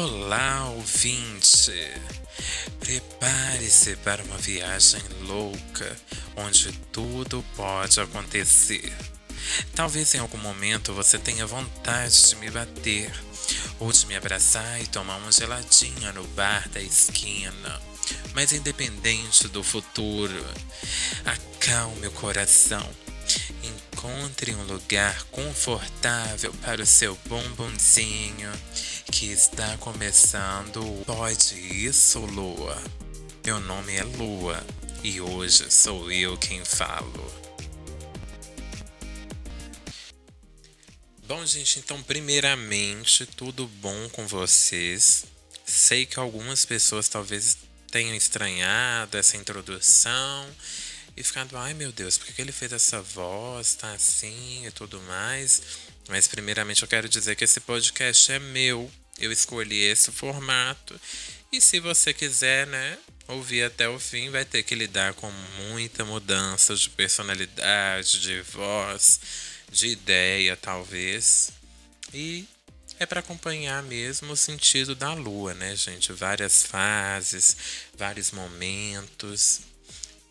Olá, ouvinte! Prepare-se para uma viagem louca onde tudo pode acontecer. Talvez em algum momento você tenha vontade de me bater ou de me abraçar e tomar uma geladinha no bar da esquina. Mas independente do futuro, acalme o coração. Encontre um lugar confortável para o seu bombonzinho que está começando. Pode isso, Lua? Meu nome é Lua e hoje sou eu quem falo. Bom, gente, então, primeiramente, tudo bom com vocês? Sei que algumas pessoas talvez tenham estranhado essa introdução e ficado, ai meu Deus, por que ele fez essa voz, tá assim e tudo mais. Mas, primeiramente, eu quero dizer que esse podcast é meu. Eu escolhi esse formato. E se você quiser, né, ouvir até o fim, vai ter que lidar com muita mudança de personalidade, de voz, de ideia, talvez. E é para acompanhar mesmo o sentido da lua, né, gente? Várias fases, vários momentos.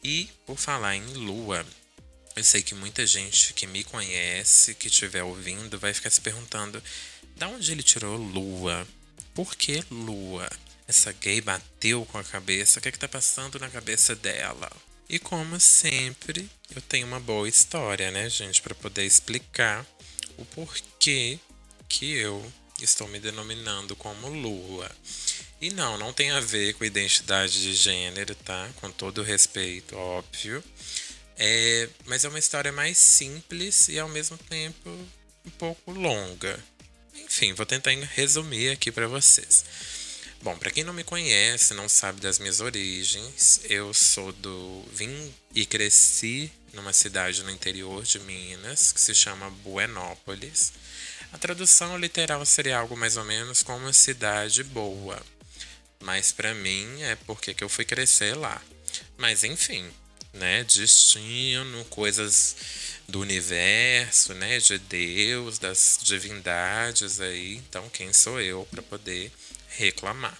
E por falar em lua, eu sei que muita gente que me conhece, que estiver ouvindo, vai ficar se perguntando: da onde ele tirou lua? Por que lua? Essa gay bateu com a cabeça, o que é que tá passando na cabeça dela? E como sempre, eu tenho uma boa história, né, gente, para poder explicar o porquê que eu estou me denominando como lua. E não, não tem a ver com identidade de gênero, tá? Com todo respeito, óbvio. É, mas é uma história mais simples e ao mesmo tempo um pouco longa. Enfim, vou tentar resumir aqui para vocês. Bom, para quem não me conhece, não sabe das minhas origens, eu sou do vim e cresci numa cidade no interior de Minas que se chama Buenópolis. A tradução literal seria algo mais ou menos como uma cidade boa. Mas para mim é porque que eu fui crescer lá. Mas enfim, né? Destino, coisas do universo, né? De Deus, das divindades aí. Então, quem sou eu para poder reclamar?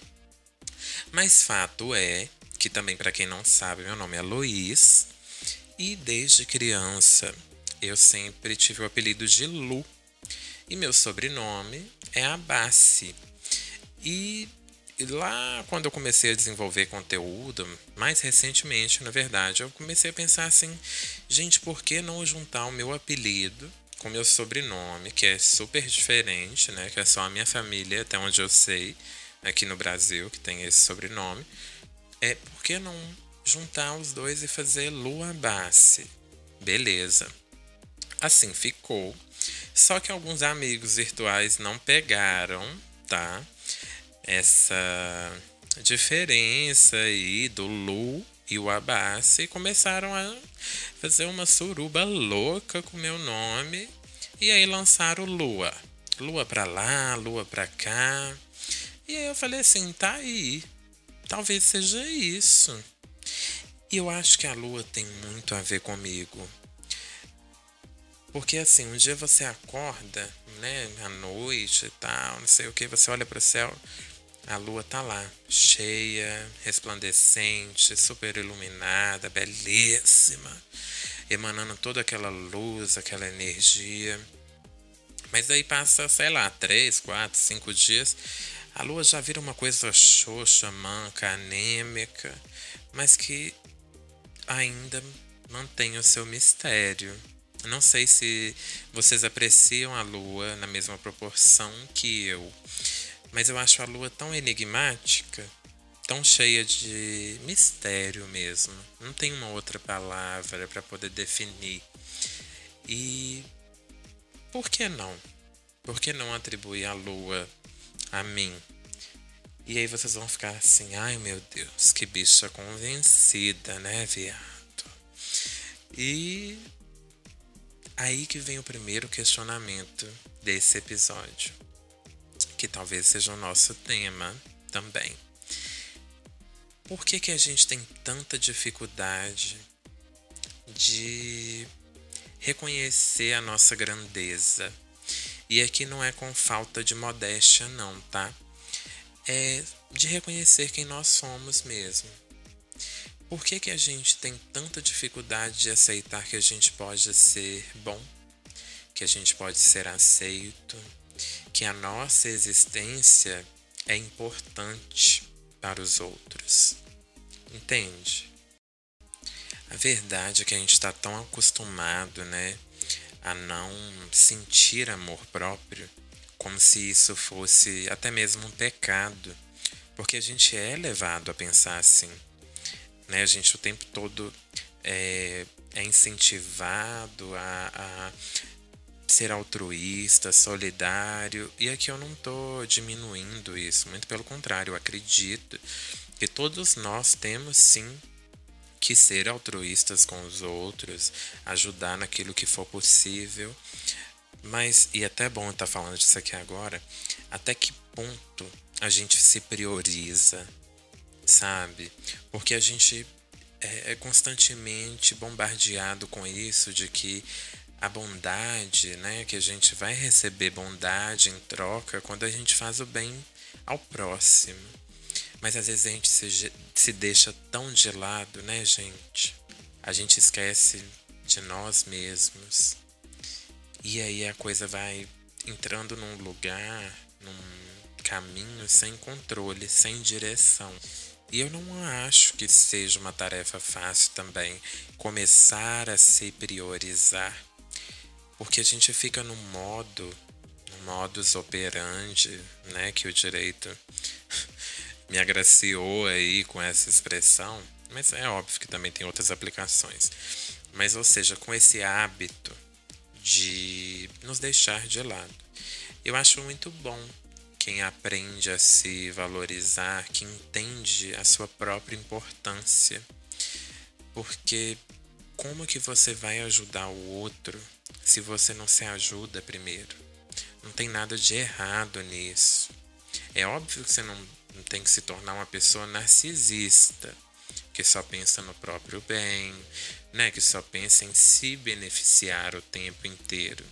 Mas fato é que também para quem não sabe, meu nome é Luiz e desde criança eu sempre tive o apelido de Lu. E meu sobrenome é Abassi. E e lá, quando eu comecei a desenvolver conteúdo, mais recentemente, na verdade, eu comecei a pensar assim: gente, por que não juntar o meu apelido com meu sobrenome, que é super diferente, né? Que é só a minha família, até onde eu sei, aqui no Brasil, que tem esse sobrenome. É por que não juntar os dois e fazer Lua Bassi? Beleza. Assim ficou. Só que alguns amigos virtuais não pegaram, tá? Essa diferença aí do Lu e o Abassi começaram a fazer uma suruba louca com meu nome e aí lançaram Lua. Lua pra lá, Lua pra cá. E aí eu falei assim, tá aí. Talvez seja isso. E eu acho que a lua tem muito a ver comigo. Porque assim, um dia você acorda, né, à noite e tal, não sei o que, você olha para o céu, a lua tá lá, cheia, resplandecente, super iluminada, belíssima, emanando toda aquela luz, aquela energia. Mas aí passa, sei lá, três, quatro, cinco dias, a lua já vira uma coisa xoxa, manca, anêmica, mas que ainda mantém o seu mistério. Não sei se vocês apreciam a lua na mesma proporção que eu. Mas eu acho a lua tão enigmática, tão cheia de mistério mesmo. Não tem uma outra palavra para poder definir. E por que não? Por que não atribuir a lua a mim? E aí vocês vão ficar assim, ai meu Deus, que bicha convencida, né, viado? E aí que vem o primeiro questionamento desse episódio que talvez seja o nosso tema também. Por que, que a gente tem tanta dificuldade de reconhecer a nossa grandeza? E aqui não é com falta de modéstia, não, tá? é de reconhecer quem nós somos mesmo. Por que, que a gente tem tanta dificuldade de aceitar que a gente pode ser bom, que a gente pode ser aceito, que a nossa existência é importante para os outros? Entende? A verdade é que a gente está tão acostumado, né, a não sentir amor próprio, como se isso fosse até mesmo um pecado, porque a gente é levado a pensar assim, né? A gente o tempo todo é, é incentivado a, a ser altruísta, solidário, e aqui eu não estou diminuindo isso, muito pelo contrário, eu acredito que todos nós temos sim que ser altruístas com os outros, ajudar naquilo que for possível. Mas, e é até bom estar falando disso aqui agora, até que ponto a gente se prioriza, sabe? Porque a gente é, é constantemente bombardeado com isso de que a bondade, né, que a gente vai receber bondade em troca quando a gente faz o bem ao próximo. Mas às vezes a gente se, se deixa tão de lado, né, gente? A gente esquece de nós mesmos. E aí a coisa vai entrando num lugar, num caminho sem controle, sem direção. E eu não acho que seja uma tarefa fácil também começar a se priorizar, porque a gente fica no modo, no modus operandi, né, que o direito me agraciou aí com essa expressão, mas é óbvio que também tem outras aplicações. Mas, ou seja, com esse hábito de nos deixar de lado. Eu acho muito bom quem aprende a se valorizar, que entende a sua própria importância. Porque como que você vai ajudar o outro se você não se ajuda primeiro? Não tem nada de errado nisso. É óbvio que você não tem que se tornar uma pessoa narcisista, que só pensa no próprio bem, né? que só pensa em se beneficiar o tempo inteiro.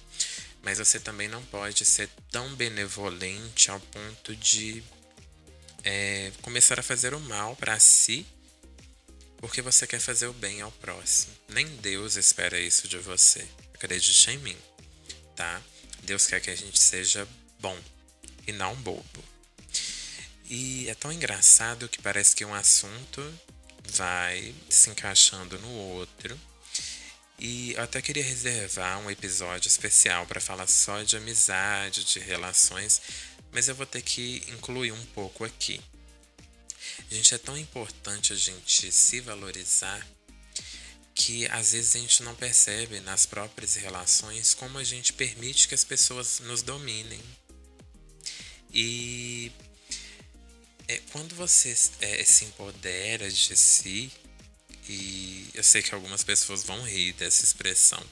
Mas você também não pode ser tão benevolente ao ponto de é, começar a fazer o mal para si porque você quer fazer o bem ao próximo. Nem Deus espera isso de você. Acredite em mim, tá? Deus quer que a gente seja bom e não bobo. E é tão engraçado que parece que um assunto vai se encaixando no outro. E eu até queria reservar um episódio especial para falar só de amizade, de relações, mas eu vou ter que incluir um pouco aqui. Gente, é tão importante a gente se valorizar que às vezes a gente não percebe nas próprias relações como a gente permite que as pessoas nos dominem. E é, quando você é, se empodera de si, e eu sei que algumas pessoas vão rir dessa expressão,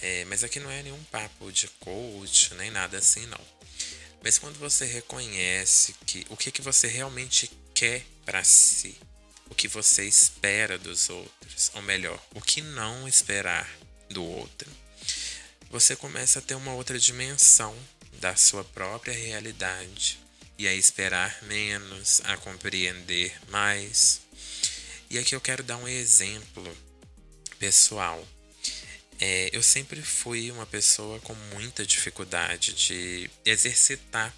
é, mas aqui não é nenhum papo de coach, nem nada assim, não. Mas quando você reconhece que o que, que você realmente quer para si, o que você espera dos outros, ou melhor, o que não esperar do outro, você começa a ter uma outra dimensão da sua própria realidade e a esperar menos, a compreender mais. E aqui eu quero dar um exemplo pessoal. É, eu sempre fui uma pessoa com muita dificuldade de exercitar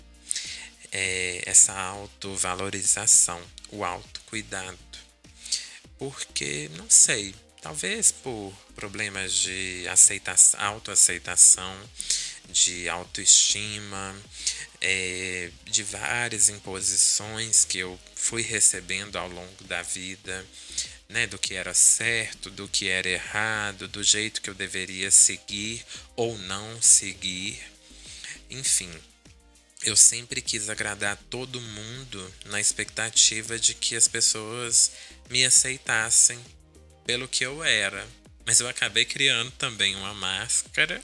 é, essa autovalorização, o autocuidado. Porque, não sei, talvez por problemas de aceitação, autoaceitação, de autoestima, é, de várias imposições que eu fui recebendo ao longo da vida, né, do que era certo, do que era errado, do jeito que eu deveria seguir ou não seguir. Enfim, eu sempre quis agradar todo mundo na expectativa de que as pessoas me aceitassem pelo que eu era. Mas eu acabei criando também uma máscara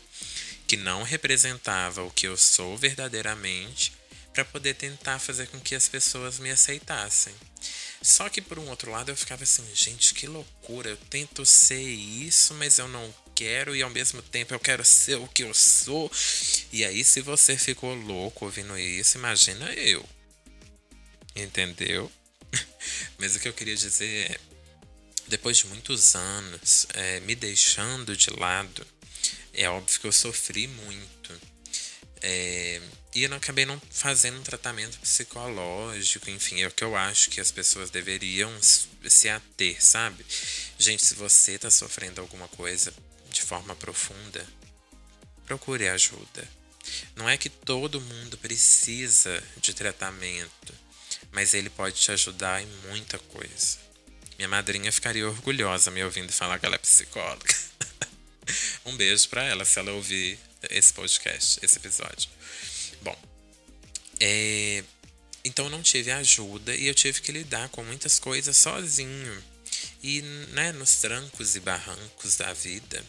que não representava o que eu sou verdadeiramente, para poder tentar fazer com que as pessoas me aceitassem. Só que por um outro lado eu ficava assim, gente, que loucura, eu tento ser isso, mas eu não quero e ao mesmo tempo eu quero ser o que eu sou. E aí se você ficou louco ouvindo isso, imagina eu. entendeu? Mas o que eu queria dizer é, depois de muitos anos é, me deixando de lado, é óbvio que eu sofri muito. É, e eu acabei não fazendo um tratamento psicológico, enfim, é o que eu acho que as pessoas deveriam se ater, sabe? Gente, se você tá sofrendo alguma coisa de forma profunda, procure ajuda. Não é que todo mundo precisa de tratamento, mas ele pode te ajudar em muita coisa. Minha madrinha ficaria orgulhosa me ouvindo falar que ela é psicóloga. um beijo para ela se ela ouvir esse podcast, esse episódio. Bom, é, então eu não tive ajuda e eu tive que lidar com muitas coisas sozinho. E né, nos trancos e barrancos da vida,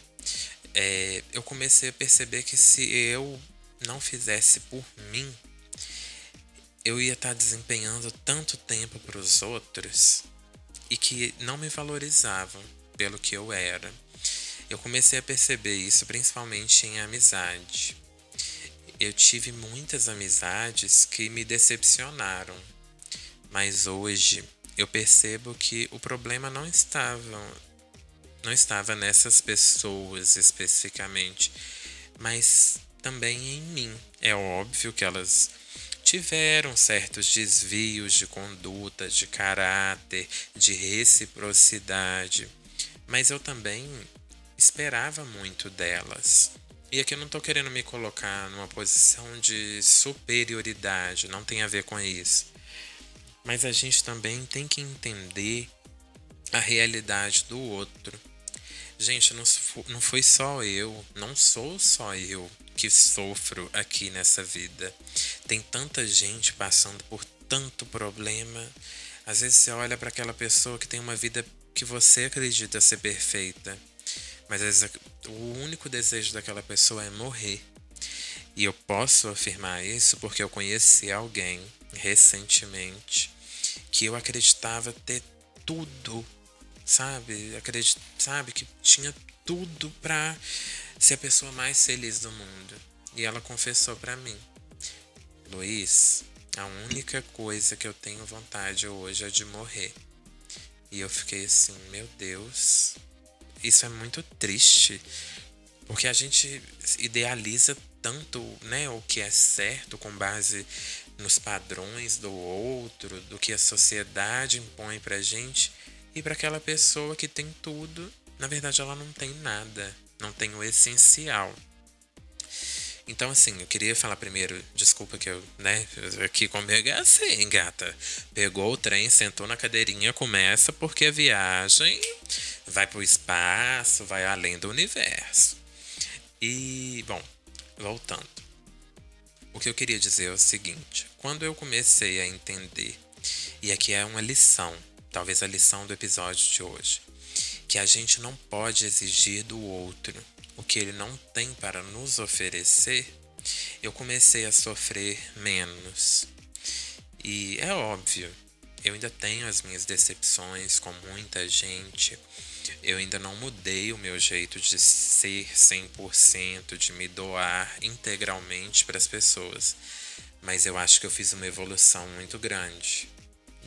é, eu comecei a perceber que se eu não fizesse por mim, eu ia estar tá desempenhando tanto tempo para os outros e que não me valorizavam pelo que eu era. Eu comecei a perceber isso principalmente em amizade eu tive muitas amizades que me decepcionaram, mas hoje eu percebo que o problema não estava não estava nessas pessoas especificamente, mas também em mim. É óbvio que elas tiveram certos desvios de conduta, de caráter, de reciprocidade, mas eu também esperava muito delas. E aqui eu não tô querendo me colocar numa posição de superioridade, não tem a ver com isso. Mas a gente também tem que entender a realidade do outro. Gente, não, não foi só eu, não sou só eu que sofro aqui nessa vida. Tem tanta gente passando por tanto problema. Às vezes você olha para aquela pessoa que tem uma vida que você acredita ser perfeita mas às vezes o único desejo daquela pessoa é morrer. E eu posso afirmar isso porque eu conheci alguém recentemente que eu acreditava ter tudo, sabe? Acredit, sabe que tinha tudo para ser a pessoa mais feliz do mundo. E ela confessou para mim: "Luiz, a única coisa que eu tenho vontade hoje é de morrer". E eu fiquei assim, meu Deus, isso é muito triste, porque a gente idealiza tanto né, o que é certo com base nos padrões do outro, do que a sociedade impõe pra gente, e para aquela pessoa que tem tudo, na verdade ela não tem nada, não tem o essencial. Então, assim, eu queria falar primeiro, desculpa que eu, né, aqui comigo é assim, gata. Pegou o trem, sentou na cadeirinha, começa, porque a viagem vai pro espaço, vai além do universo. E, bom, voltando. O que eu queria dizer é o seguinte: quando eu comecei a entender, e aqui é uma lição, talvez a lição do episódio de hoje, que a gente não pode exigir do outro o que ele não tem para nos oferecer, eu comecei a sofrer menos. E é óbvio, eu ainda tenho as minhas decepções com muita gente. Eu ainda não mudei o meu jeito de ser 100%, de me doar integralmente para as pessoas. Mas eu acho que eu fiz uma evolução muito grande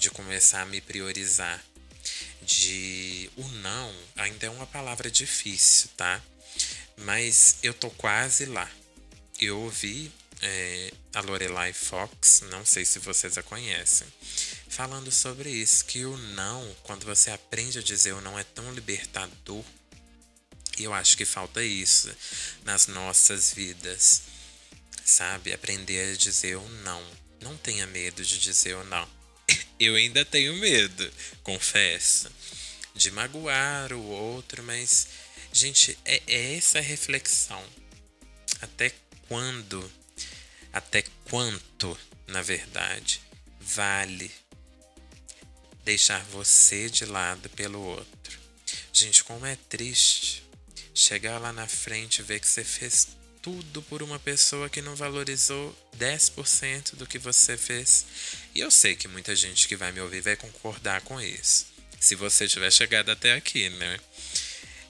de começar a me priorizar. De o não ainda é uma palavra difícil, tá? Mas eu tô quase lá. Eu ouvi é, a Lorelai Fox, não sei se vocês a conhecem, falando sobre isso, que o não, quando você aprende a dizer o não, é tão libertador. E eu acho que falta isso nas nossas vidas, sabe? Aprender a dizer o não. Não tenha medo de dizer o não. Eu ainda tenho medo, confesso, de magoar o outro, mas Gente, é, é essa reflexão. Até quando, até quanto, na verdade, vale deixar você de lado pelo outro? Gente, como é triste chegar lá na frente e ver que você fez tudo por uma pessoa que não valorizou 10% do que você fez. E eu sei que muita gente que vai me ouvir vai concordar com isso. Se você tiver chegado até aqui, né?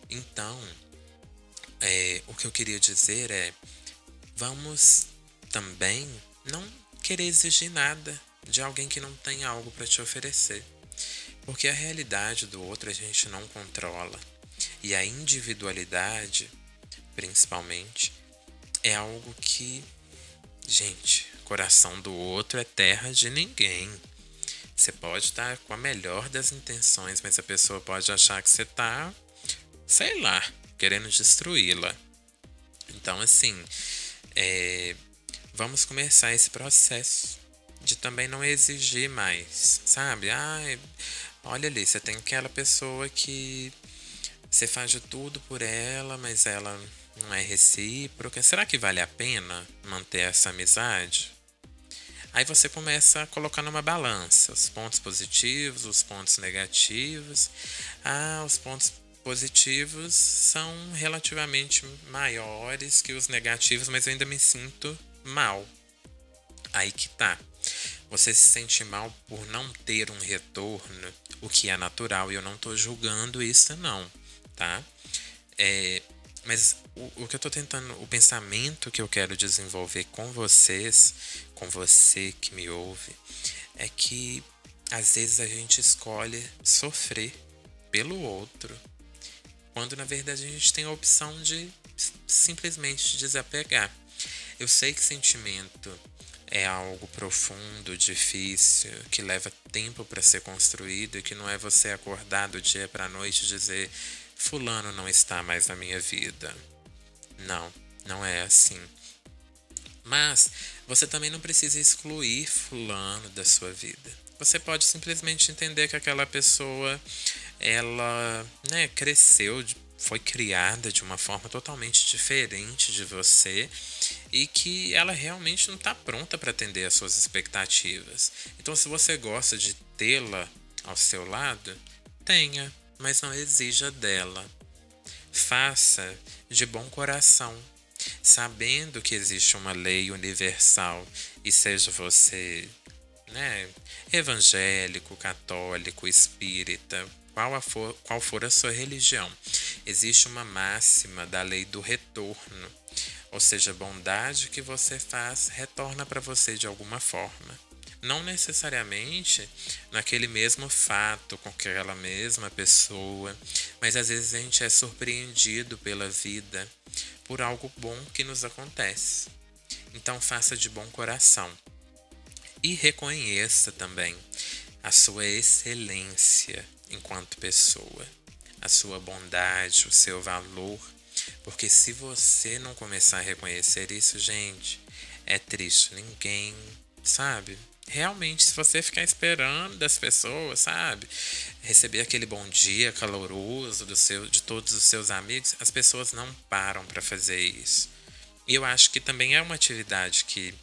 Então, é, o que eu queria dizer é: vamos também não querer exigir nada de alguém que não tem algo para te oferecer. Porque a realidade do outro a gente não controla. E a individualidade, principalmente, é algo que, gente, coração do outro é terra de ninguém. Você pode estar com a melhor das intenções, mas a pessoa pode achar que você está, sei lá, querendo destruí-la. Então, assim, é, vamos começar esse processo de também não exigir mais, sabe? Ah, olha ali, você tem aquela pessoa que você faz de tudo por ela, mas ela não é recíproca. Será que vale a pena manter essa amizade? Aí você começa a colocar numa balança os pontos positivos, os pontos negativos. Ah, os pontos positivos são relativamente maiores que os negativos, mas eu ainda me sinto mal. Aí que tá. Você se sente mal por não ter um retorno, o que é natural, e eu não tô julgando isso, não, tá? É, mas o, o que eu tô tentando, o pensamento que eu quero desenvolver com vocês, com você que me ouve, é que às vezes a gente escolhe sofrer pelo outro, quando na verdade a gente tem a opção de simplesmente desapegar. Eu sei que sentimento é algo profundo, difícil, que leva tempo para ser construído e que não é você acordar do dia para noite e dizer fulano não está mais na minha vida. Não, não é assim. Mas você também não precisa excluir fulano da sua vida. Você pode simplesmente entender que aquela pessoa ela, né, cresceu, foi criada de uma forma totalmente diferente de você e que ela realmente não está pronta para atender às suas expectativas. Então, se você gosta de tê-la ao seu lado, tenha, mas não exija dela. Faça de bom coração, sabendo que existe uma lei universal e seja você, né, evangélico, católico, espírita, qual, for, qual for a sua religião, existe uma máxima da lei do retorno, ou seja, a bondade que você faz retorna para você de alguma forma. Não necessariamente naquele mesmo fato, com aquela mesma pessoa, mas às vezes a gente é surpreendido pela vida por algo bom que nos acontece. Então faça de bom coração. E reconheça também a sua excelência enquanto pessoa, a sua bondade, o seu valor. Porque se você não começar a reconhecer isso, gente, é triste. Ninguém, sabe? Realmente, se você ficar esperando das pessoas, sabe? Receber aquele bom dia caloroso do seu, de todos os seus amigos, as pessoas não param para fazer isso. E eu acho que também é uma atividade que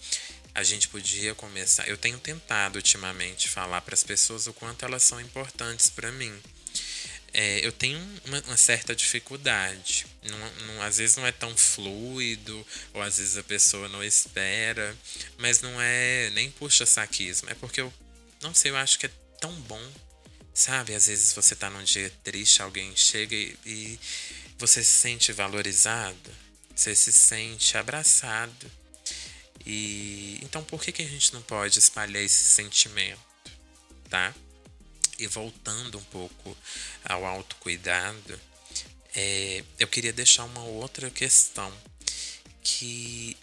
a gente podia começar. Eu tenho tentado ultimamente falar para as pessoas o quanto elas são importantes para mim. É, eu tenho uma, uma certa dificuldade. Não, não, às vezes não é tão fluido, ou às vezes a pessoa não espera, mas não é nem puxa-saquismo. É porque eu não sei, eu acho que é tão bom, sabe? Às vezes você tá num dia triste, alguém chega e, e você se sente valorizado, você se sente abraçado. E então por que, que a gente não pode espalhar esse sentimento, tá? E voltando um pouco ao autocuidado, é, eu queria deixar uma outra questão que,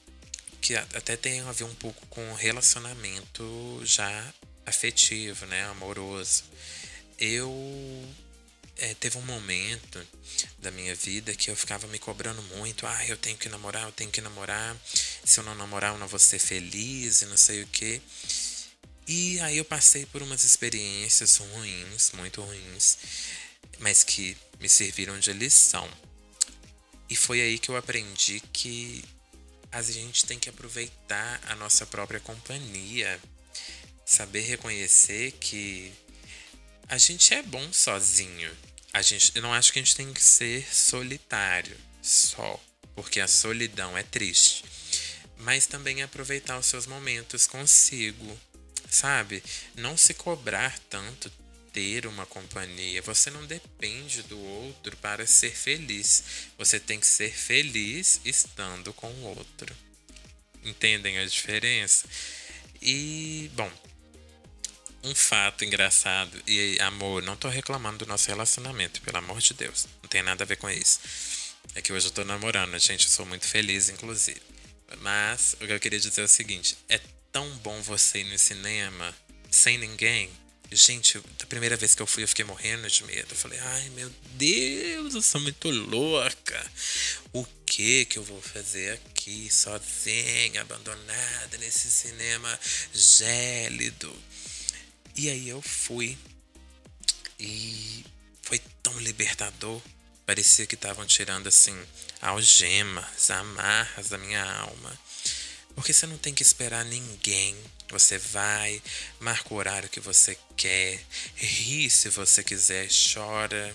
que até tem a ver um pouco com relacionamento já afetivo, né, amoroso. Eu é, teve um momento da minha vida que eu ficava me cobrando muito. Ah, eu tenho que namorar, eu tenho que namorar. Se eu não namorar, eu não vou ser feliz e não sei o que. E aí eu passei por umas experiências ruins, muito ruins, mas que me serviram de lição. E foi aí que eu aprendi que a gente tem que aproveitar a nossa própria companhia, saber reconhecer que a gente é bom sozinho. A gente, eu não acho que a gente tem que ser solitário só, porque a solidão é triste. Mas também aproveitar os seus momentos consigo, sabe? Não se cobrar tanto ter uma companhia. Você não depende do outro para ser feliz. Você tem que ser feliz estando com o outro. Entendem a diferença? E, bom, um fato engraçado. E amor, não tô reclamando do nosso relacionamento, pelo amor de Deus. Não tem nada a ver com isso. É que hoje eu tô namorando, gente. Eu sou muito feliz, inclusive. Mas o que eu queria dizer é o seguinte: é tão bom você ir no cinema sem ninguém. Gente, da primeira vez que eu fui, eu fiquei morrendo de medo. Eu falei, ai meu Deus, eu sou muito louca. O que que eu vou fazer aqui, sozinha, abandonada, nesse cinema gélido? E aí eu fui. E foi tão libertador. Parecia que estavam tirando assim algemas, amarras da minha alma. Porque você não tem que esperar ninguém. Você vai, marca o horário que você quer, ri se você quiser, chora.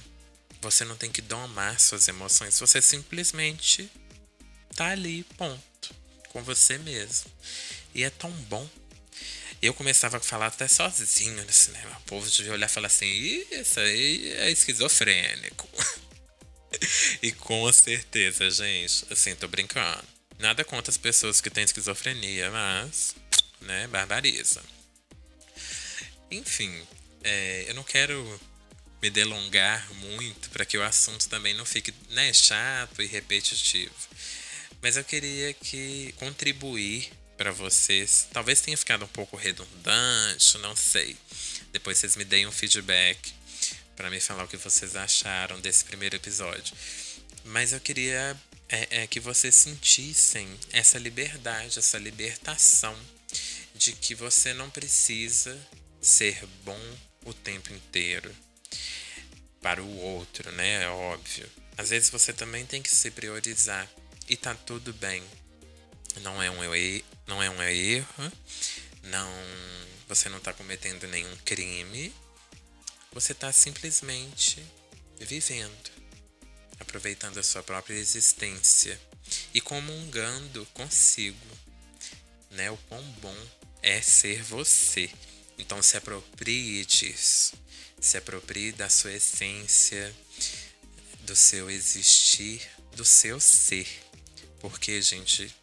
Você não tem que domar suas emoções. Você simplesmente tá ali, ponto. Com você mesmo. E é tão bom eu começava a falar até sozinho no cinema. O povo devia olhar e falar assim: isso aí é esquizofrênico. e com certeza, gente, assim, tô brincando. Nada contra as pessoas que têm esquizofrenia, mas, né, barbariza. Enfim, é, eu não quero me delongar muito para que o assunto também não fique né, chato e repetitivo. Mas eu queria que contribuir para vocês. Talvez tenha ficado um pouco redundante, não sei. Depois vocês me deem um feedback para me falar o que vocês acharam desse primeiro episódio. Mas eu queria é, é, que vocês sentissem essa liberdade, essa libertação de que você não precisa ser bom o tempo inteiro para o outro, né? É óbvio. Às vezes você também tem que se priorizar e tá tudo bem. Não é um não é um erro, não, você não está cometendo nenhum crime, você está simplesmente vivendo, aproveitando a sua própria existência e comungando consigo, né? O quão bom é ser você. Então se aproprie disso, se aproprie da sua essência, do seu existir, do seu ser. Porque, gente,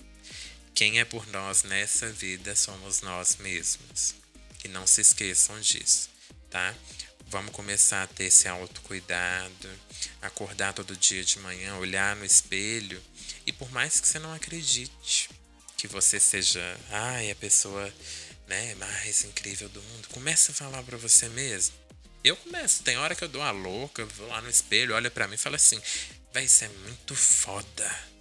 quem é por nós nessa vida somos nós mesmos. E não se esqueçam disso, tá? Vamos começar a ter esse autocuidado, acordar todo dia de manhã, olhar no espelho e por mais que você não acredite que você seja, ai, a pessoa, né, mais incrível do mundo, comece a falar para você mesmo. Eu começo, tem hora que eu dou a louca, vou lá no espelho, olha para mim e falo assim: "Vai, isso é muito foda".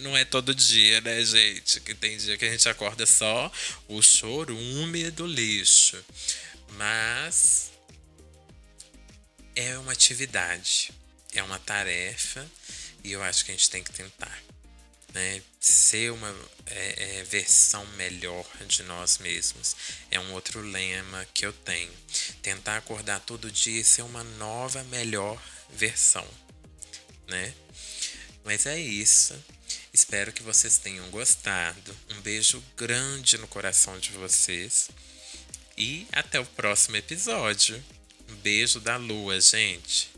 Não é todo dia, né, gente? Que tem dia que a gente acorda só o chorume do lixo. Mas é uma atividade, é uma tarefa e eu acho que a gente tem que tentar. Né? Ser uma é, é, versão melhor de nós mesmos é um outro lema que eu tenho. Tentar acordar todo dia e ser uma nova, melhor versão. Né? Mas é isso. Espero que vocês tenham gostado. Um beijo grande no coração de vocês. E até o próximo episódio. Beijo da lua, gente.